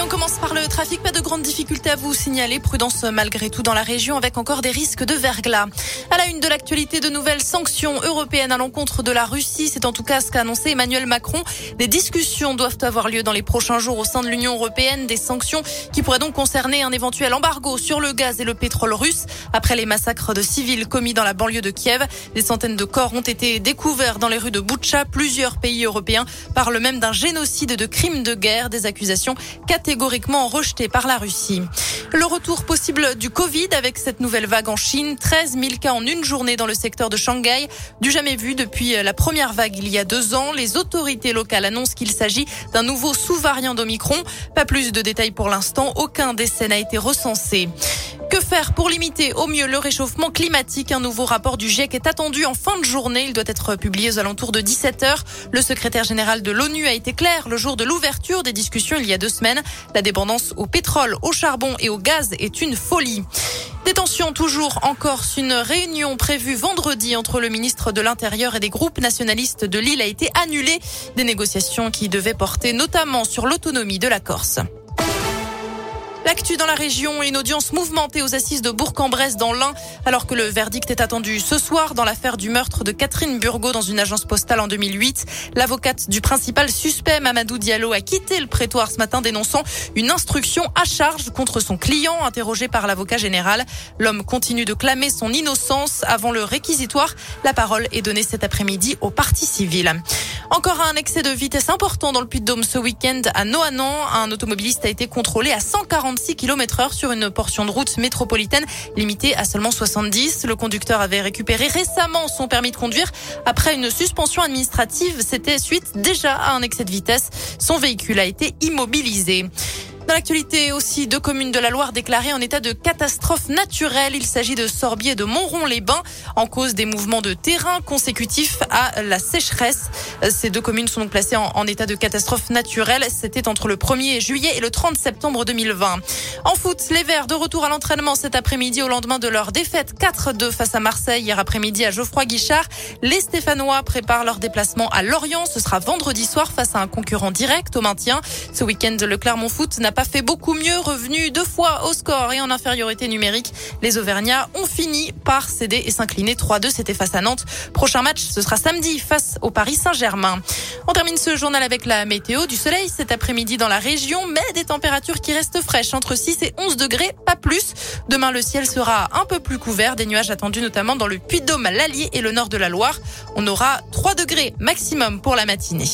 Et on commence par le trafic. Pas de grandes difficultés à vous signaler. Prudence malgré tout dans la région avec encore des risques de verglas. À la une de l'actualité, de nouvelles sanctions européennes à l'encontre de la Russie. C'est en tout cas ce qu'a annoncé Emmanuel Macron. Des discussions doivent avoir lieu dans les prochains jours au sein de l'Union européenne. Des sanctions qui pourraient donc concerner un éventuel embargo sur le gaz et le pétrole russe. Après les massacres de civils commis dans la banlieue de Kiev, des centaines de corps ont été découverts dans les rues de Boutcha. Plusieurs pays européens parlent même d'un génocide de crimes de guerre. Des accusations catégoriquement rejeté par la Russie. Le retour possible du Covid avec cette nouvelle vague en Chine. 13 000 cas en une journée dans le secteur de Shanghai. Du jamais vu depuis la première vague il y a deux ans. Les autorités locales annoncent qu'il s'agit d'un nouveau sous-variant d'Omicron. Pas plus de détails pour l'instant. Aucun décès n'a été recensé. Faire pour limiter au mieux le réchauffement climatique Un nouveau rapport du GIEC est attendu en fin de journée. Il doit être publié aux alentours de 17h. Le secrétaire général de l'ONU a été clair le jour de l'ouverture des discussions il y a deux semaines. La dépendance au pétrole, au charbon et au gaz est une folie. Détention toujours en Corse. Une réunion prévue vendredi entre le ministre de l'Intérieur et des groupes nationalistes de l'île a été annulée. Des négociations qui devaient porter notamment sur l'autonomie de la Corse. L'actu dans la région, une audience mouvementée aux assises de Bourg-en-Bresse dans l'Ain, alors que le verdict est attendu ce soir dans l'affaire du meurtre de Catherine Burgot dans une agence postale en 2008. L'avocate du principal suspect, Mamadou Diallo, a quitté le prétoire ce matin dénonçant une instruction à charge contre son client interrogé par l'avocat général. L'homme continue de clamer son innocence avant le réquisitoire. La parole est donnée cet après-midi au parti civil. Encore un excès de vitesse important dans le Puy-de-Dôme ce week-end à Noanan. Un automobiliste a été contrôlé à 146 km heure sur une portion de route métropolitaine limitée à seulement 70. Le conducteur avait récupéré récemment son permis de conduire après une suspension administrative. C'était suite déjà à un excès de vitesse. Son véhicule a été immobilisé. Dans l'actualité aussi, deux communes de la Loire déclarées en état de catastrophe naturelle. Il s'agit de Sorbier et de Montron-les-Bains en cause des mouvements de terrain consécutifs à la sécheresse. Ces deux communes sont donc placées en, état de catastrophe naturelle. C'était entre le 1er juillet et le 30 septembre 2020. En foot, les Verts de retour à l'entraînement cet après-midi au lendemain de leur défaite 4-2 face à Marseille hier après-midi à Geoffroy Guichard. Les Stéphanois préparent leur déplacement à Lorient. Ce sera vendredi soir face à un concurrent direct au maintien. Ce week-end, le Clermont Foot n'a pas fait beaucoup mieux, revenu deux fois au score et en infériorité numérique. Les Auvergnats ont fini par céder et s'incliner 3-2. C'était face à Nantes. Prochain match, ce sera samedi face au Paris Saint-Germain. On termine ce journal avec la météo du soleil cet après-midi dans la région, mais des températures qui restent fraîches entre 6 et 11 degrés, pas plus. Demain, le ciel sera un peu plus couvert, des nuages attendus notamment dans le Puy-de-Dôme, l'Allier et le nord de la Loire. On aura 3 degrés maximum pour la matinée.